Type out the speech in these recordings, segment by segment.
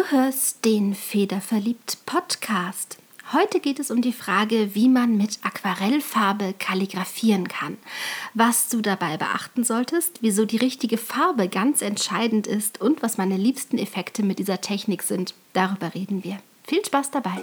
Du hörst den Federverliebt Podcast. Heute geht es um die Frage, wie man mit Aquarellfarbe kalligrafieren kann, was du dabei beachten solltest, wieso die richtige Farbe ganz entscheidend ist und was meine liebsten Effekte mit dieser Technik sind. Darüber reden wir. Viel Spaß dabei!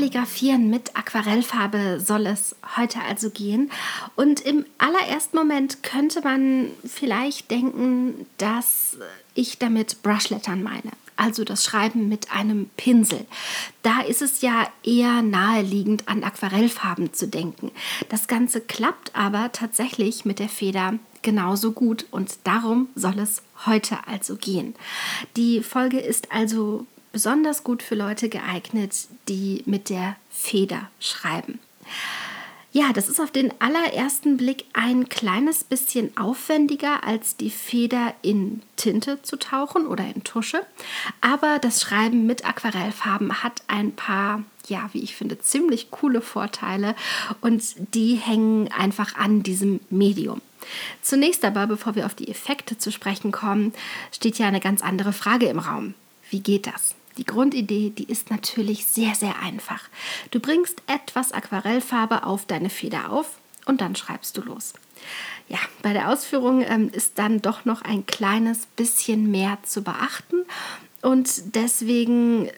das Kalligrafieren mit Aquarellfarbe soll es heute also gehen. Und im allerersten Moment könnte man vielleicht denken, dass ich damit Brushlettern meine. Also das Schreiben mit einem Pinsel. Da ist es ja eher naheliegend, an Aquarellfarben zu denken. Das Ganze klappt aber tatsächlich mit der Feder genauso gut und darum soll es heute also gehen. Die Folge ist also besonders gut für Leute geeignet, die mit der Feder schreiben. Ja, das ist auf den allerersten Blick ein kleines bisschen aufwendiger als die Feder in Tinte zu tauchen oder in Tusche. Aber das Schreiben mit Aquarellfarben hat ein paar, ja, wie ich finde, ziemlich coole Vorteile und die hängen einfach an diesem Medium. Zunächst aber, bevor wir auf die Effekte zu sprechen kommen, steht ja eine ganz andere Frage im Raum. Wie geht das? Die Grundidee, die ist natürlich sehr, sehr einfach. Du bringst etwas Aquarellfarbe auf deine Feder auf und dann schreibst du los. Ja, bei der Ausführung ähm, ist dann doch noch ein kleines bisschen mehr zu beachten und deswegen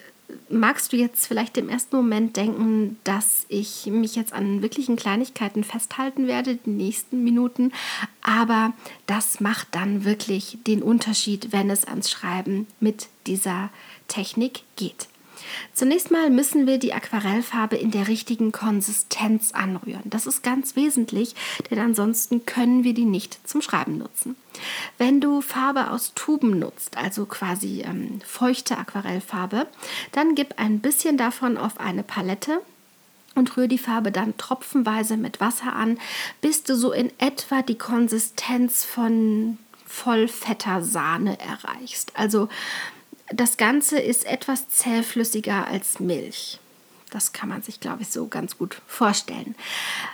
magst du jetzt vielleicht im ersten Moment denken, dass ich mich jetzt an wirklichen Kleinigkeiten festhalten werde, die nächsten Minuten, aber das macht dann wirklich den Unterschied, wenn es ans Schreiben mit dieser Technik geht. Zunächst mal müssen wir die Aquarellfarbe in der richtigen Konsistenz anrühren. Das ist ganz wesentlich, denn ansonsten können wir die nicht zum Schreiben nutzen. Wenn du Farbe aus Tuben nutzt, also quasi ähm, feuchte Aquarellfarbe, dann gib ein bisschen davon auf eine Palette und rühre die Farbe dann tropfenweise mit Wasser an, bis du so in etwa die Konsistenz von vollfetter Sahne erreichst. Also das Ganze ist etwas zähflüssiger als Milch. Das kann man sich, glaube ich, so ganz gut vorstellen.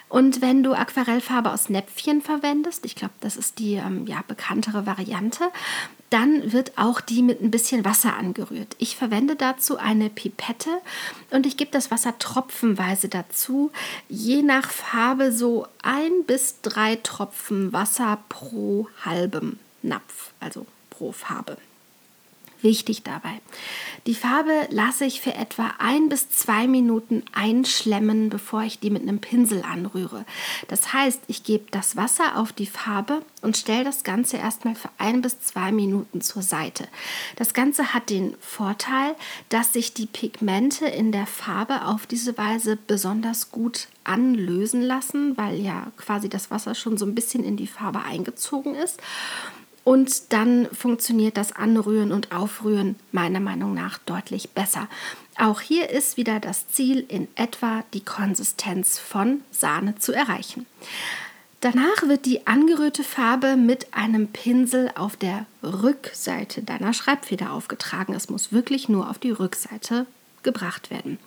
Und wenn du Aquarellfarbe aus Näpfchen verwendest, ich glaube, das ist die ähm, ja, bekanntere Variante, dann wird auch die mit ein bisschen Wasser angerührt. Ich verwende dazu eine Pipette und ich gebe das Wasser tropfenweise dazu, je nach Farbe so ein bis drei Tropfen Wasser pro halbem Napf, also pro Farbe. Wichtig dabei. Die Farbe lasse ich für etwa ein bis zwei Minuten einschlemmen, bevor ich die mit einem Pinsel anrühre. Das heißt, ich gebe das Wasser auf die Farbe und stelle das Ganze erstmal für ein bis zwei Minuten zur Seite. Das Ganze hat den Vorteil, dass sich die Pigmente in der Farbe auf diese Weise besonders gut anlösen lassen, weil ja quasi das Wasser schon so ein bisschen in die Farbe eingezogen ist. Und dann funktioniert das Anrühren und Aufrühren meiner Meinung nach deutlich besser. Auch hier ist wieder das Ziel, in etwa die Konsistenz von Sahne zu erreichen. Danach wird die angerührte Farbe mit einem Pinsel auf der Rückseite deiner Schreibfeder aufgetragen. Es muss wirklich nur auf die Rückseite gebracht werden.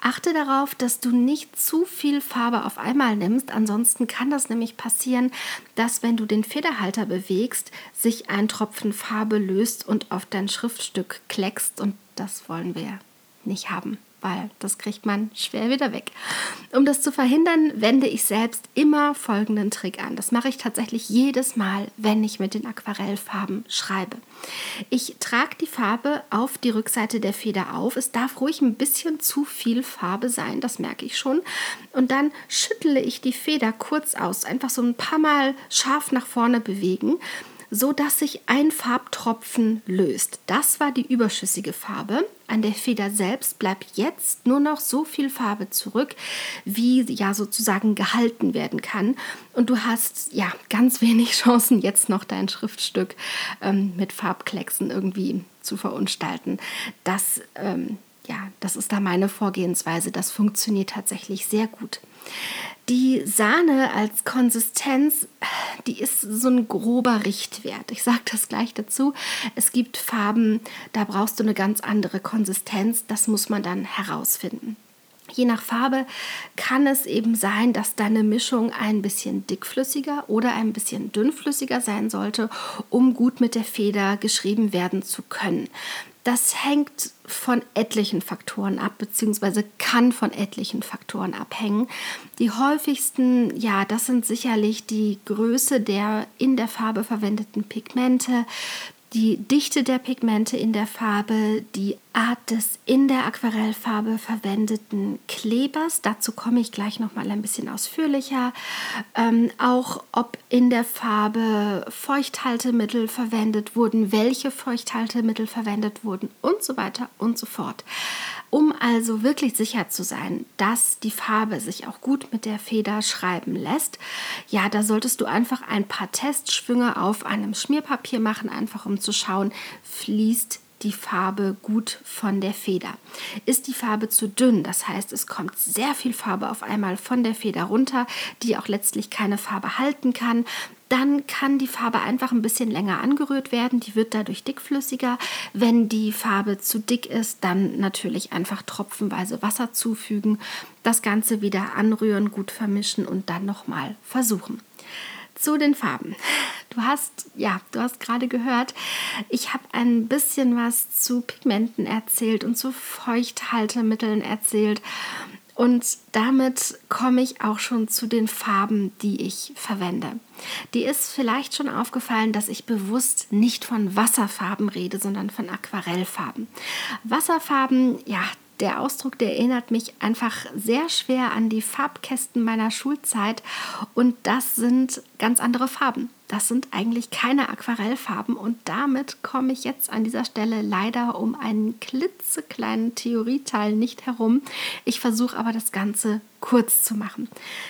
Achte darauf, dass du nicht zu viel Farbe auf einmal nimmst, ansonsten kann das nämlich passieren, dass wenn du den Federhalter bewegst, sich ein Tropfen Farbe löst und auf dein Schriftstück kleckst und das wollen wir nicht haben. Weil das kriegt man schwer wieder weg. Um das zu verhindern, wende ich selbst immer folgenden Trick an. Das mache ich tatsächlich jedes Mal, wenn ich mit den Aquarellfarben schreibe. Ich trage die Farbe auf die Rückseite der Feder auf. Es darf ruhig ein bisschen zu viel Farbe sein, das merke ich schon. Und dann schüttle ich die Feder kurz aus, einfach so ein paar Mal scharf nach vorne bewegen so dass sich ein Farbtropfen löst. Das war die überschüssige Farbe. An der Feder selbst bleibt jetzt nur noch so viel Farbe zurück, wie ja sozusagen gehalten werden kann. Und du hast ja ganz wenig Chancen, jetzt noch dein Schriftstück ähm, mit Farbklecksen irgendwie zu verunstalten. Das ähm, ja, das ist da meine Vorgehensweise. Das funktioniert tatsächlich sehr gut. Die Sahne als Konsistenz, die ist so ein grober Richtwert. Ich sage das gleich dazu. Es gibt Farben, da brauchst du eine ganz andere Konsistenz. Das muss man dann herausfinden. Je nach Farbe kann es eben sein, dass deine Mischung ein bisschen dickflüssiger oder ein bisschen dünnflüssiger sein sollte, um gut mit der Feder geschrieben werden zu können. Das hängt von etlichen Faktoren ab, beziehungsweise kann von etlichen Faktoren abhängen. Die häufigsten, ja, das sind sicherlich die Größe der in der Farbe verwendeten Pigmente, die Dichte der Pigmente in der Farbe, die Art des in der Aquarellfarbe verwendeten Klebers. Dazu komme ich gleich noch mal ein bisschen ausführlicher. Ähm, auch ob in der Farbe Feuchthaltemittel verwendet wurden, welche Feuchthaltemittel verwendet wurden und so weiter und so fort. Um also wirklich sicher zu sein, dass die Farbe sich auch gut mit der Feder schreiben lässt, ja, da solltest du einfach ein paar Testschwünge auf einem Schmierpapier machen, einfach um zu schauen, fließt die Farbe gut von der Feder. Ist die Farbe zu dünn, das heißt, es kommt sehr viel Farbe auf einmal von der Feder runter, die auch letztlich keine Farbe halten kann, dann kann die Farbe einfach ein bisschen länger angerührt werden. Die wird dadurch dickflüssiger. Wenn die Farbe zu dick ist, dann natürlich einfach tropfenweise Wasser zufügen, das Ganze wieder anrühren, gut vermischen und dann nochmal versuchen. Zu den Farben. Du hast, ja, du hast gerade gehört, ich habe ein bisschen was zu Pigmenten erzählt und zu Feuchthaltemitteln erzählt. Und damit komme ich auch schon zu den Farben, die ich verwende. Die ist vielleicht schon aufgefallen, dass ich bewusst nicht von Wasserfarben rede, sondern von Aquarellfarben. Wasserfarben, ja, der Ausdruck, der erinnert mich einfach sehr schwer an die Farbkästen meiner Schulzeit und das sind ganz andere Farben. Das sind eigentlich keine Aquarellfarben und damit komme ich jetzt an dieser Stelle leider um einen klitzekleinen Theorieteil nicht herum. Ich versuche aber das Ganze kurz zu machen.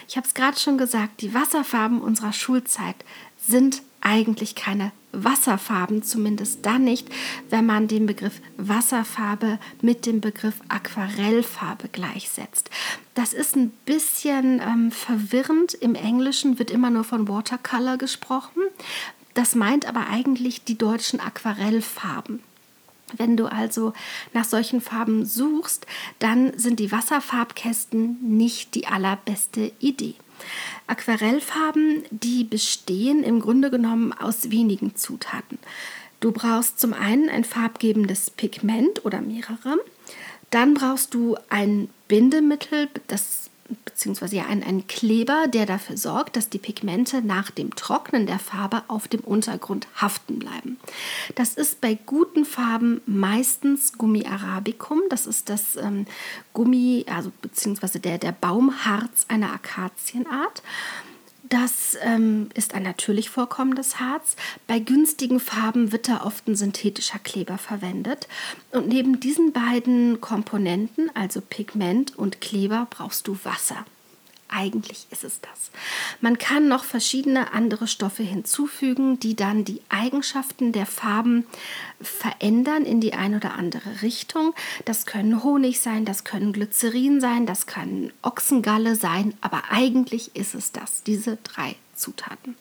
Ich habe es gerade schon gesagt, die Wasserfarben unserer Schulzeit sind eigentlich keine Wasserfarben, zumindest dann nicht, wenn man den Begriff Wasserfarbe mit dem Begriff Aquarellfarbe gleichsetzt. Das ist ein bisschen ähm, verwirrend. Im Englischen wird immer nur von Watercolor gesprochen. Das meint aber eigentlich die deutschen Aquarellfarben. Wenn du also nach solchen Farben suchst, dann sind die Wasserfarbkästen nicht die allerbeste Idee. Aquarellfarben, die bestehen im Grunde genommen aus wenigen Zutaten. Du brauchst zum einen ein farbgebendes Pigment oder mehrere. Dann brauchst du ein Bindemittel, das beziehungsweise ja ein, ein Kleber, der dafür sorgt, dass die Pigmente nach dem Trocknen der Farbe auf dem Untergrund haften bleiben. Das ist bei guten Farben meistens Gummi arabicum. Das ist das ähm, Gummi, also beziehungsweise der, der Baumharz einer Akazienart. Das ähm, ist ein natürlich vorkommendes Harz. Bei günstigen Farben wird da oft ein synthetischer Kleber verwendet. Und neben diesen beiden Komponenten, also Pigment und Kleber, brauchst du Wasser. Eigentlich ist es das. Man kann noch verschiedene andere Stoffe hinzufügen, die dann die Eigenschaften der Farben verändern in die eine oder andere Richtung. Das können Honig sein, das können Glycerin sein, das kann Ochsengalle sein, aber eigentlich ist es das, diese drei Zutaten.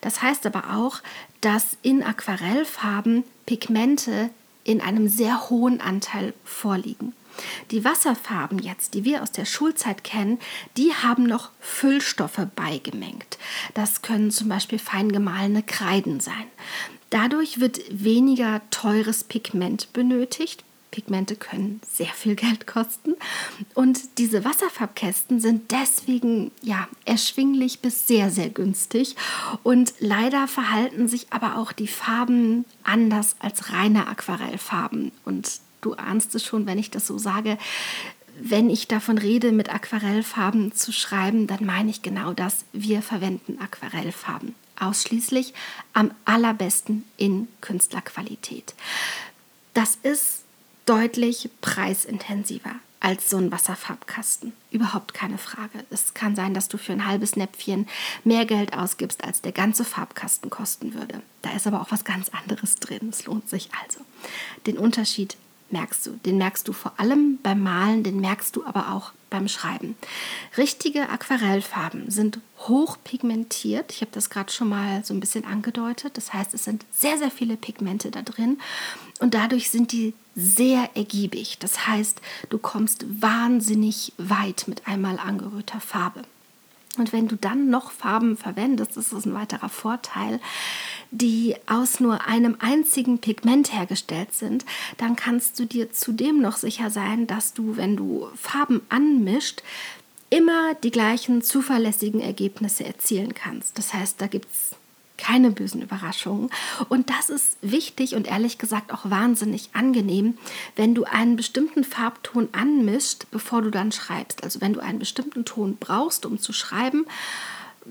Das heißt aber auch, dass in Aquarellfarben Pigmente in einem sehr hohen Anteil vorliegen. Die Wasserfarben jetzt, die wir aus der Schulzeit kennen, die haben noch Füllstoffe beigemengt. Das können zum Beispiel fein gemahlene Kreiden sein. Dadurch wird weniger teures Pigment benötigt Pigmente können sehr viel Geld kosten und diese Wasserfarbkästen sind deswegen ja erschwinglich bis sehr sehr günstig und leider verhalten sich aber auch die Farben anders als reine Aquarellfarben und du ahnst es schon, wenn ich das so sage, wenn ich davon rede, mit Aquarellfarben zu schreiben, dann meine ich genau das. Wir verwenden Aquarellfarben ausschließlich am allerbesten in Künstlerqualität. Das ist deutlich preisintensiver als so ein Wasserfarbkasten. Überhaupt keine Frage. Es kann sein, dass du für ein halbes Näpfchen mehr Geld ausgibst, als der ganze Farbkasten kosten würde. Da ist aber auch was ganz anderes drin. Es lohnt sich also. Den Unterschied merkst du. Den merkst du vor allem beim Malen, den merkst du aber auch beim Schreiben. Richtige Aquarellfarben sind hochpigmentiert. Ich habe das gerade schon mal so ein bisschen angedeutet. Das heißt, es sind sehr, sehr viele Pigmente da drin und dadurch sind die sehr ergiebig. Das heißt, du kommst wahnsinnig weit mit einmal angerührter Farbe. Und wenn du dann noch Farben verwendest, das ist ein weiterer Vorteil, die aus nur einem einzigen Pigment hergestellt sind, dann kannst du dir zudem noch sicher sein, dass du, wenn du Farben anmischt, immer die gleichen zuverlässigen Ergebnisse erzielen kannst. Das heißt, da gibt es keine bösen Überraschungen. Und das ist wichtig und ehrlich gesagt auch wahnsinnig angenehm, wenn du einen bestimmten Farbton anmischt, bevor du dann schreibst. Also wenn du einen bestimmten Ton brauchst, um zu schreiben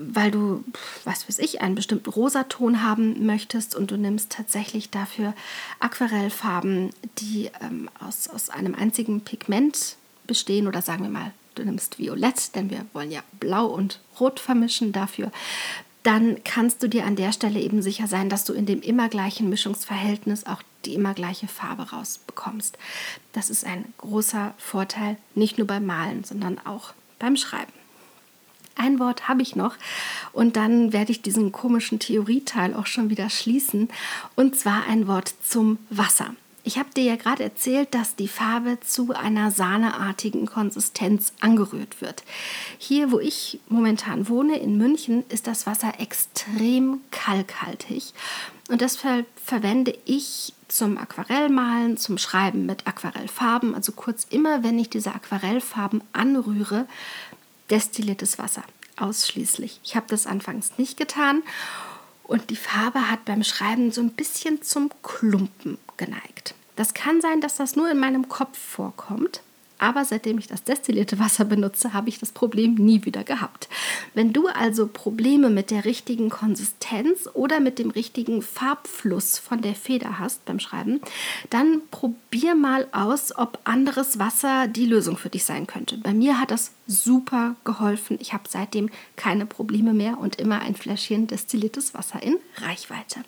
weil du, was weiß ich, einen bestimmten Rosaton haben möchtest und du nimmst tatsächlich dafür Aquarellfarben, die ähm, aus, aus einem einzigen Pigment bestehen oder sagen wir mal, du nimmst Violett, denn wir wollen ja Blau und Rot vermischen dafür, dann kannst du dir an der Stelle eben sicher sein, dass du in dem immer gleichen Mischungsverhältnis auch die immer gleiche Farbe rausbekommst. Das ist ein großer Vorteil, nicht nur beim Malen, sondern auch beim Schreiben. Ein Wort habe ich noch und dann werde ich diesen komischen Theorieteil auch schon wieder schließen und zwar ein Wort zum Wasser. Ich habe dir ja gerade erzählt, dass die Farbe zu einer sahneartigen Konsistenz angerührt wird. Hier, wo ich momentan wohne, in München, ist das Wasser extrem kalkhaltig und deshalb verwende ich zum Aquarellmalen, zum Schreiben mit Aquarellfarben, also kurz immer, wenn ich diese Aquarellfarben anrühre, destilliertes Wasser, ausschließlich. Ich habe das anfangs nicht getan und die Farbe hat beim Schreiben so ein bisschen zum Klumpen geneigt. Das kann sein, dass das nur in meinem Kopf vorkommt, aber seitdem ich das destillierte Wasser benutze, habe ich das Problem nie wieder gehabt. Wenn du also Probleme mit der richtigen Konsistenz oder mit dem richtigen Farbfluss von der Feder hast beim Schreiben, dann probier mal aus, ob anderes Wasser die Lösung für dich sein könnte. Bei mir hat das super geholfen. Ich habe seitdem keine Probleme mehr und immer ein Fläschchen destilliertes Wasser in Reichweite.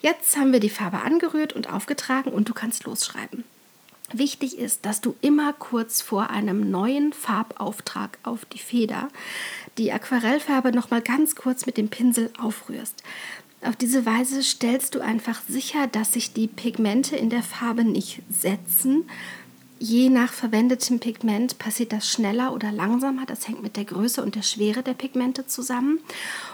Jetzt haben wir die Farbe angerührt und aufgetragen und du kannst losschreiben. Wichtig ist, dass du immer kurz vor einem neuen Farbauftrag auf die Feder die Aquarellfarbe noch mal ganz kurz mit dem Pinsel aufrührst. Auf diese Weise stellst du einfach sicher, dass sich die Pigmente in der Farbe nicht setzen. Je nach verwendetem Pigment passiert das schneller oder langsamer. Das hängt mit der Größe und der Schwere der Pigmente zusammen.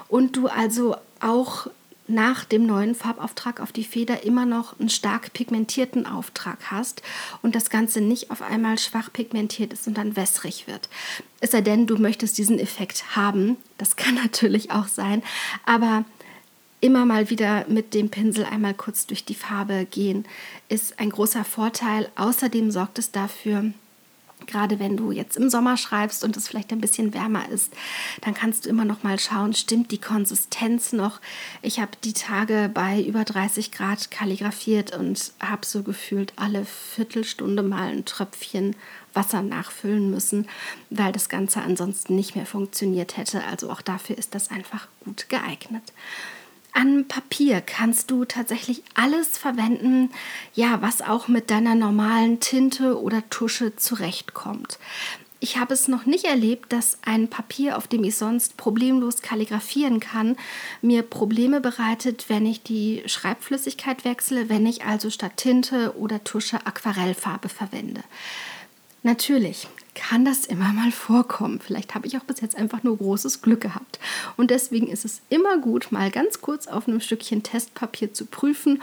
Und du also auch nach dem neuen Farbauftrag auf die Feder immer noch einen stark pigmentierten Auftrag hast und das Ganze nicht auf einmal schwach pigmentiert ist und dann wässrig wird. Es sei denn, du möchtest diesen Effekt haben, das kann natürlich auch sein, aber immer mal wieder mit dem Pinsel einmal kurz durch die Farbe gehen ist ein großer Vorteil. Außerdem sorgt es dafür, Gerade wenn du jetzt im Sommer schreibst und es vielleicht ein bisschen wärmer ist, dann kannst du immer noch mal schauen, stimmt die Konsistenz noch? Ich habe die Tage bei über 30 Grad kalligrafiert und habe so gefühlt alle Viertelstunde mal ein Tröpfchen Wasser nachfüllen müssen, weil das Ganze ansonsten nicht mehr funktioniert hätte. Also auch dafür ist das einfach gut geeignet. An Papier kannst du tatsächlich alles verwenden, ja, was auch mit deiner normalen Tinte oder Tusche zurechtkommt. Ich habe es noch nicht erlebt, dass ein Papier, auf dem ich sonst problemlos kalligrafieren kann, mir Probleme bereitet, wenn ich die Schreibflüssigkeit wechsle, wenn ich also statt Tinte oder Tusche Aquarellfarbe verwende. Natürlich kann das immer mal vorkommen. Vielleicht habe ich auch bis jetzt einfach nur großes Glück gehabt. Und deswegen ist es immer gut, mal ganz kurz auf einem Stückchen Testpapier zu prüfen,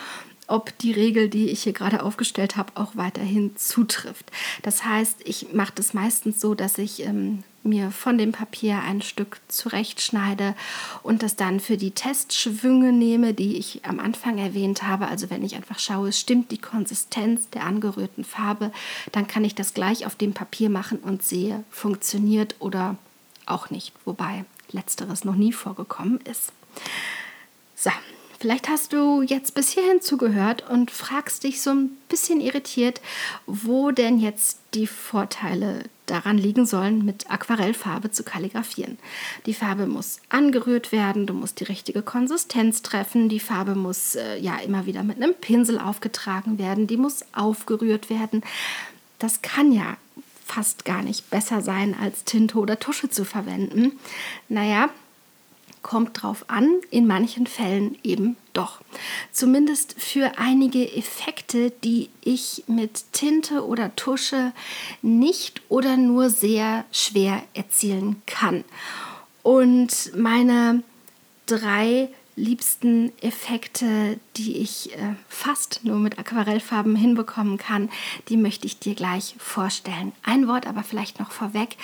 ob die Regel, die ich hier gerade aufgestellt habe, auch weiterhin zutrifft. Das heißt, ich mache das meistens so, dass ich ähm, mir von dem Papier ein Stück zurechtschneide und das dann für die Testschwünge nehme, die ich am Anfang erwähnt habe. Also wenn ich einfach schaue, stimmt die Konsistenz der angerührten Farbe, dann kann ich das gleich auf dem Papier machen und sehe, funktioniert oder auch nicht. Wobei letzteres noch nie vorgekommen ist. So, Vielleicht hast du jetzt bis hierhin zugehört und fragst dich so ein bisschen irritiert, wo denn jetzt die Vorteile daran liegen sollen, mit Aquarellfarbe zu kalligrafieren. Die Farbe muss angerührt werden, du musst die richtige Konsistenz treffen, die Farbe muss äh, ja immer wieder mit einem Pinsel aufgetragen werden, die muss aufgerührt werden. Das kann ja fast gar nicht besser sein, als Tinte oder Tusche zu verwenden. Naja, kommt drauf an, in manchen Fällen eben doch. Zumindest für einige Effekte, die ich mit Tinte oder Tusche nicht oder nur sehr schwer erzielen kann. Und meine drei liebsten Effekte, die ich äh, fast nur mit Aquarellfarben hinbekommen kann, die möchte ich dir gleich vorstellen. Ein Wort aber vielleicht noch vorweg.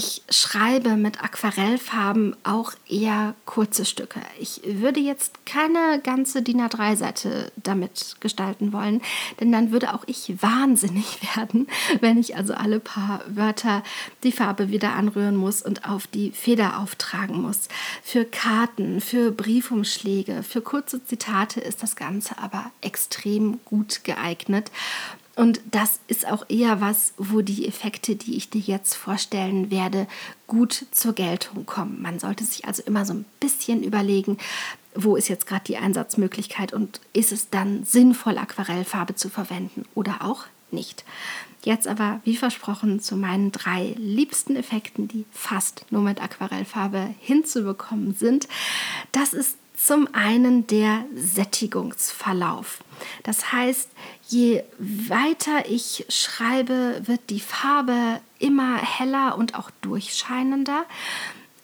Ich schreibe mit Aquarellfarben auch eher kurze Stücke. Ich würde jetzt keine ganze DIN A3-Seite damit gestalten wollen, denn dann würde auch ich wahnsinnig werden, wenn ich also alle paar Wörter die Farbe wieder anrühren muss und auf die Feder auftragen muss. Für Karten, für Briefumschläge, für kurze Zitate ist das Ganze aber extrem gut geeignet. Und das ist auch eher was, wo die Effekte, die ich dir jetzt vorstellen werde, gut zur Geltung kommen. Man sollte sich also immer so ein bisschen überlegen, wo ist jetzt gerade die Einsatzmöglichkeit und ist es dann sinnvoll, Aquarellfarbe zu verwenden oder auch nicht. Jetzt aber, wie versprochen, zu meinen drei liebsten Effekten, die fast nur mit Aquarellfarbe hinzubekommen sind. Das ist zum einen der Sättigungsverlauf. Das heißt, je weiter ich schreibe, wird die Farbe immer heller und auch durchscheinender.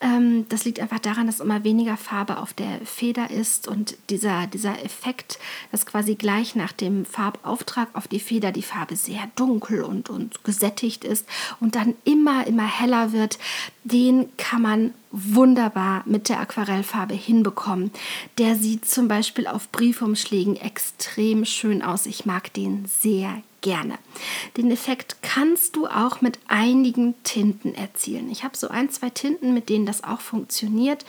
Ähm, das liegt einfach daran, dass immer weniger Farbe auf der Feder ist und dieser, dieser Effekt, dass quasi gleich nach dem Farbauftrag auf die Feder die Farbe sehr dunkel und, und gesättigt ist und dann immer, immer heller wird, den kann man wunderbar mit der Aquarellfarbe hinbekommen. Der sieht zum Beispiel auf Briefumschlägen extrem schön aus. Ich mag den sehr gerne. Den Effekt kannst du auch mit einigen Tinten erzielen. Ich habe so ein, zwei Tinten, mit denen das auch funktioniert.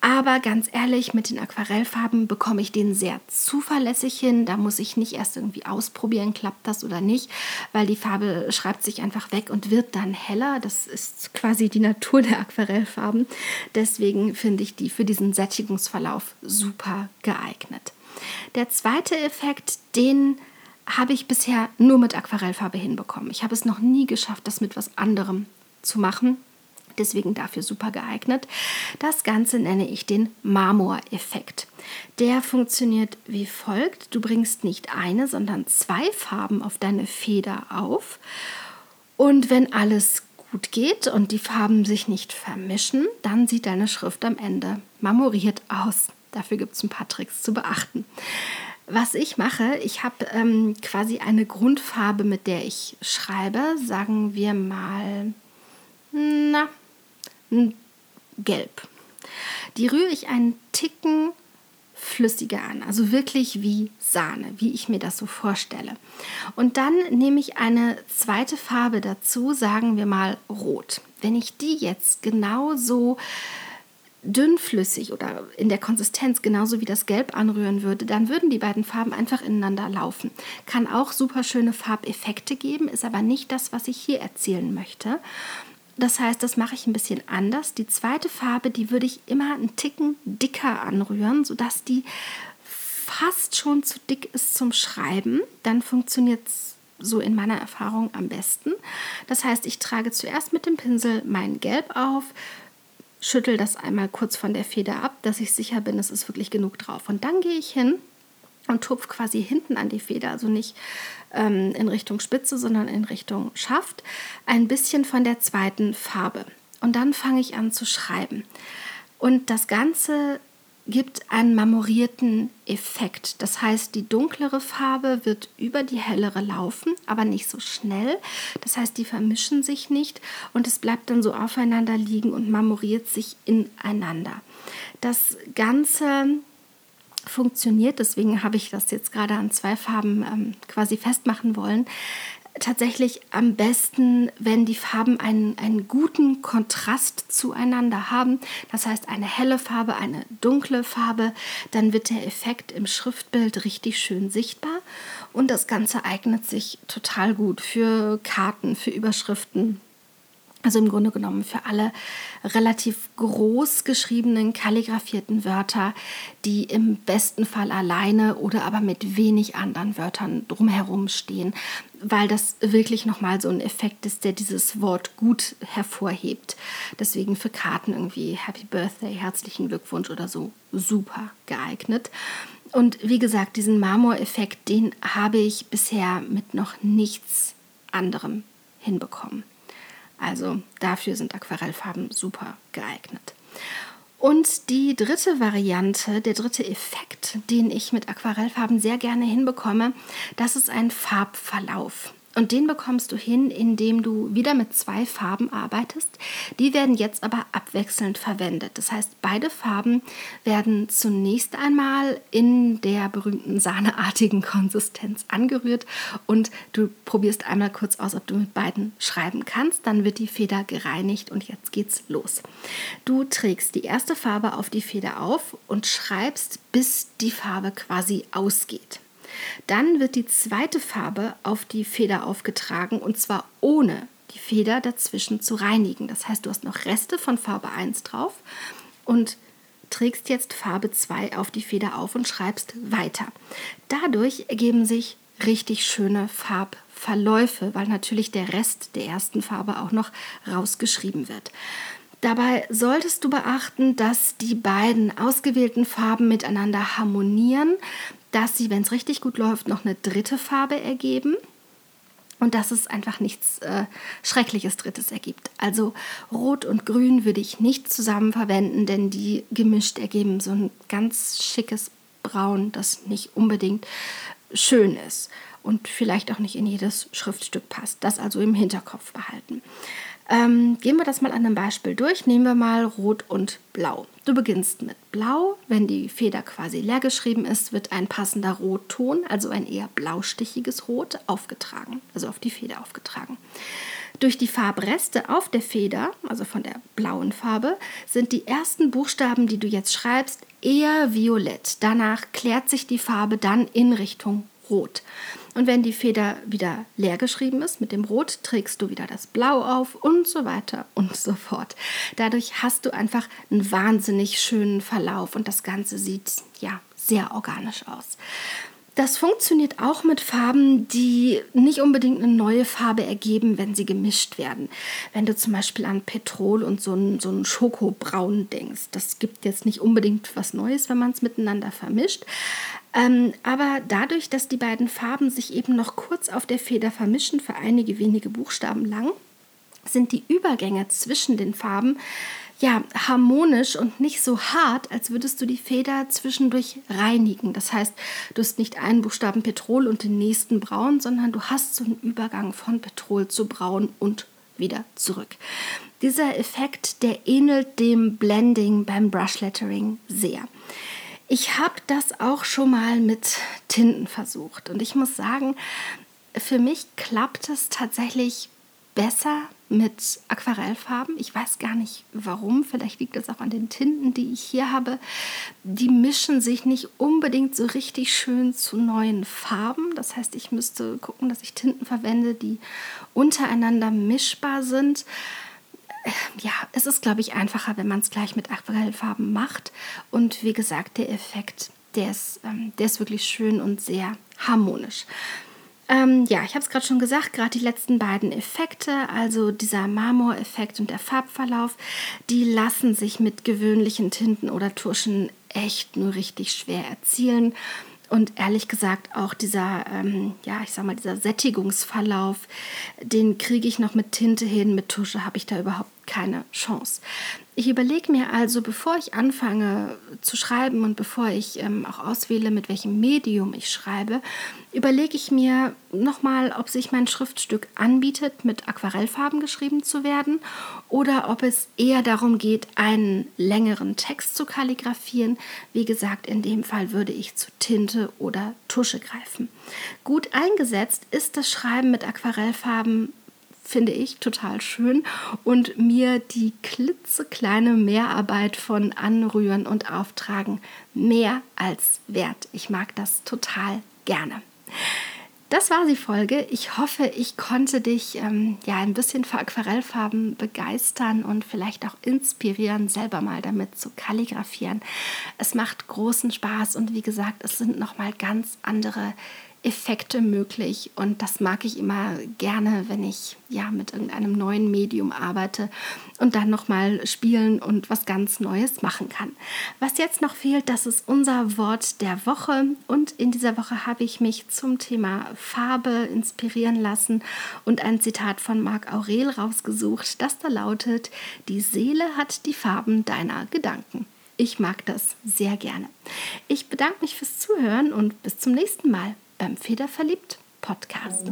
Aber ganz ehrlich, mit den Aquarellfarben bekomme ich den sehr zuverlässig hin. Da muss ich nicht erst irgendwie ausprobieren, klappt das oder nicht, weil die Farbe schreibt sich einfach weg und wird dann heller. Das ist quasi die Natur der Aquarellfarben. Deswegen finde ich die für diesen Sättigungsverlauf super geeignet. Der zweite Effekt, den habe ich bisher nur mit Aquarellfarbe hinbekommen. Ich habe es noch nie geschafft, das mit was anderem zu machen deswegen dafür super geeignet. Das Ganze nenne ich den Marmoreffekt. Der funktioniert wie folgt. Du bringst nicht eine, sondern zwei Farben auf deine Feder auf. Und wenn alles gut geht und die Farben sich nicht vermischen, dann sieht deine Schrift am Ende marmoriert aus. Dafür gibt es ein paar Tricks zu beachten. Was ich mache, ich habe ähm, quasi eine Grundfarbe, mit der ich schreibe, sagen wir mal, na, gelb. Die rühre ich einen Ticken flüssiger an, also wirklich wie Sahne, wie ich mir das so vorstelle. Und dann nehme ich eine zweite Farbe dazu, sagen wir mal rot. Wenn ich die jetzt genauso dünnflüssig oder in der Konsistenz genauso wie das Gelb anrühren würde, dann würden die beiden Farben einfach ineinander laufen. Kann auch super schöne Farbeffekte geben, ist aber nicht das, was ich hier erzielen möchte. Das heißt, das mache ich ein bisschen anders. Die zweite Farbe, die würde ich immer einen Ticken dicker anrühren, sodass die fast schon zu dick ist zum Schreiben. Dann funktioniert es so in meiner Erfahrung am besten. Das heißt, ich trage zuerst mit dem Pinsel mein Gelb auf, schüttel das einmal kurz von der Feder ab, dass ich sicher bin, es ist wirklich genug drauf. Und dann gehe ich hin und tupfe quasi hinten an die Feder, also nicht ähm, in Richtung Spitze, sondern in Richtung Schaft, ein bisschen von der zweiten Farbe. Und dann fange ich an zu schreiben. Und das Ganze gibt einen marmorierten Effekt. Das heißt, die dunklere Farbe wird über die hellere laufen, aber nicht so schnell. Das heißt, die vermischen sich nicht und es bleibt dann so aufeinander liegen und marmoriert sich ineinander. Das Ganze funktioniert, deswegen habe ich das jetzt gerade an zwei Farben ähm, quasi festmachen wollen, tatsächlich am besten, wenn die Farben einen, einen guten Kontrast zueinander haben. Das heißt, eine helle Farbe, eine dunkle Farbe, dann wird der Effekt im Schriftbild richtig schön sichtbar. Und das Ganze eignet sich total gut für Karten, für Überschriften, also im Grunde genommen für alle relativ groß geschriebenen, kalligrafierten Wörter, die im besten Fall alleine oder aber mit wenig anderen Wörtern drumherum stehen, weil das wirklich nochmal so ein Effekt ist, der dieses Wort gut hervorhebt. Deswegen für Karten irgendwie Happy Birthday, herzlichen Glückwunsch oder so super geeignet. Und wie gesagt, diesen Marmoreffekt, den habe ich bisher mit noch nichts anderem hinbekommen. Also dafür sind Aquarellfarben super geeignet. Und die dritte Variante, der dritte Effekt, den ich mit Aquarellfarben sehr gerne hinbekomme, das ist ein Farbverlauf. Und den bekommst du hin, indem du wieder mit zwei Farben arbeitest. Die werden jetzt aber abwechselnd verwendet. Das heißt, beide Farben werden zunächst einmal in der berühmten sahneartigen Konsistenz angerührt und du probierst einmal kurz aus, ob du mit beiden schreiben kannst. Dann wird die Feder gereinigt und jetzt geht's los. Du trägst die erste Farbe auf die Feder auf und schreibst, bis die Farbe quasi ausgeht. Dann wird die zweite Farbe auf die Feder aufgetragen und zwar ohne die Feder dazwischen zu reinigen. Das heißt, du hast noch Reste von Farbe 1 drauf und trägst jetzt Farbe 2 auf die Feder auf und schreibst weiter. Dadurch ergeben sich richtig schöne Farbverläufe, weil natürlich der Rest der ersten Farbe auch noch rausgeschrieben wird. Dabei solltest du beachten, dass die beiden ausgewählten Farben miteinander harmonieren dass sie, wenn es richtig gut läuft, noch eine dritte Farbe ergeben und dass es einfach nichts äh, Schreckliches Drittes ergibt. Also Rot und Grün würde ich nicht zusammen verwenden, denn die gemischt ergeben so ein ganz schickes Braun, das nicht unbedingt schön ist und vielleicht auch nicht in jedes Schriftstück passt. Das also im Hinterkopf behalten. Ähm, gehen wir das mal an einem Beispiel durch. Nehmen wir mal Rot und Blau. Du beginnst mit Blau. Wenn die Feder quasi leer geschrieben ist, wird ein passender Rotton, also ein eher blaustichiges Rot, aufgetragen, also auf die Feder aufgetragen. Durch die Farbreste auf der Feder, also von der blauen Farbe, sind die ersten Buchstaben, die du jetzt schreibst, eher violett. Danach klärt sich die Farbe dann in Richtung Rot. Und wenn die Feder wieder leer geschrieben ist mit dem Rot, trägst du wieder das Blau auf und so weiter und so fort. Dadurch hast du einfach einen wahnsinnig schönen Verlauf und das Ganze sieht ja sehr organisch aus. Das funktioniert auch mit Farben, die nicht unbedingt eine neue Farbe ergeben, wenn sie gemischt werden. Wenn du zum Beispiel an Petrol und so einen, so einen Schokobraun denkst, das gibt jetzt nicht unbedingt was Neues, wenn man es miteinander vermischt. Ähm, aber dadurch, dass die beiden Farben sich eben noch kurz auf der Feder vermischen, für einige wenige Buchstaben lang, sind die Übergänge zwischen den Farben ja, harmonisch und nicht so hart, als würdest du die Feder zwischendurch reinigen. Das heißt, du hast nicht einen Buchstaben Petrol und den nächsten braun, sondern du hast so einen Übergang von Petrol zu braun und wieder zurück. Dieser Effekt, der ähnelt dem Blending beim Brush Lettering sehr. Ich habe das auch schon mal mit Tinten versucht und ich muss sagen, für mich klappt es tatsächlich besser mit Aquarellfarben. Ich weiß gar nicht warum. Vielleicht liegt es auch an den Tinten, die ich hier habe. Die mischen sich nicht unbedingt so richtig schön zu neuen Farben. Das heißt, ich müsste gucken, dass ich Tinten verwende, die untereinander mischbar sind ja, es ist, glaube ich, einfacher, wenn man es gleich mit Aquarellfarben macht. Und wie gesagt, der Effekt, der ist, ähm, der ist wirklich schön und sehr harmonisch. Ähm, ja, ich habe es gerade schon gesagt, gerade die letzten beiden Effekte, also dieser Marmoreffekt und der Farbverlauf, die lassen sich mit gewöhnlichen Tinten oder Tuschen echt nur richtig schwer erzielen. Und ehrlich gesagt, auch dieser, ähm, ja, ich sag mal, dieser Sättigungsverlauf, den kriege ich noch mit Tinte hin, mit Tusche habe ich da überhaupt keine Chance. Ich überlege mir also, bevor ich anfange zu schreiben und bevor ich ähm, auch auswähle, mit welchem Medium ich schreibe, überlege ich mir nochmal, ob sich mein Schriftstück anbietet, mit Aquarellfarben geschrieben zu werden oder ob es eher darum geht, einen längeren Text zu kalligrafieren. Wie gesagt, in dem Fall würde ich zu Tinte oder Tusche greifen. Gut eingesetzt ist das Schreiben mit Aquarellfarben finde ich total schön und mir die klitzekleine Mehrarbeit von Anrühren und Auftragen mehr als wert. Ich mag das total gerne. Das war die Folge. Ich hoffe, ich konnte dich ähm, ja ein bisschen für Aquarellfarben begeistern und vielleicht auch inspirieren, selber mal damit zu kalligrafieren. Es macht großen Spaß und wie gesagt, es sind noch mal ganz andere Effekte möglich und das mag ich immer gerne, wenn ich ja mit irgendeinem neuen Medium arbeite und dann noch mal spielen und was ganz Neues machen kann. Was jetzt noch fehlt, das ist unser Wort der Woche und in dieser Woche habe ich mich zum Thema Farbe inspirieren lassen und ein Zitat von Marc Aurel rausgesucht, das da lautet: Die Seele hat die Farben deiner Gedanken. Ich mag das sehr gerne. Ich bedanke mich fürs Zuhören und bis zum nächsten Mal beim Federverliebt Podcast.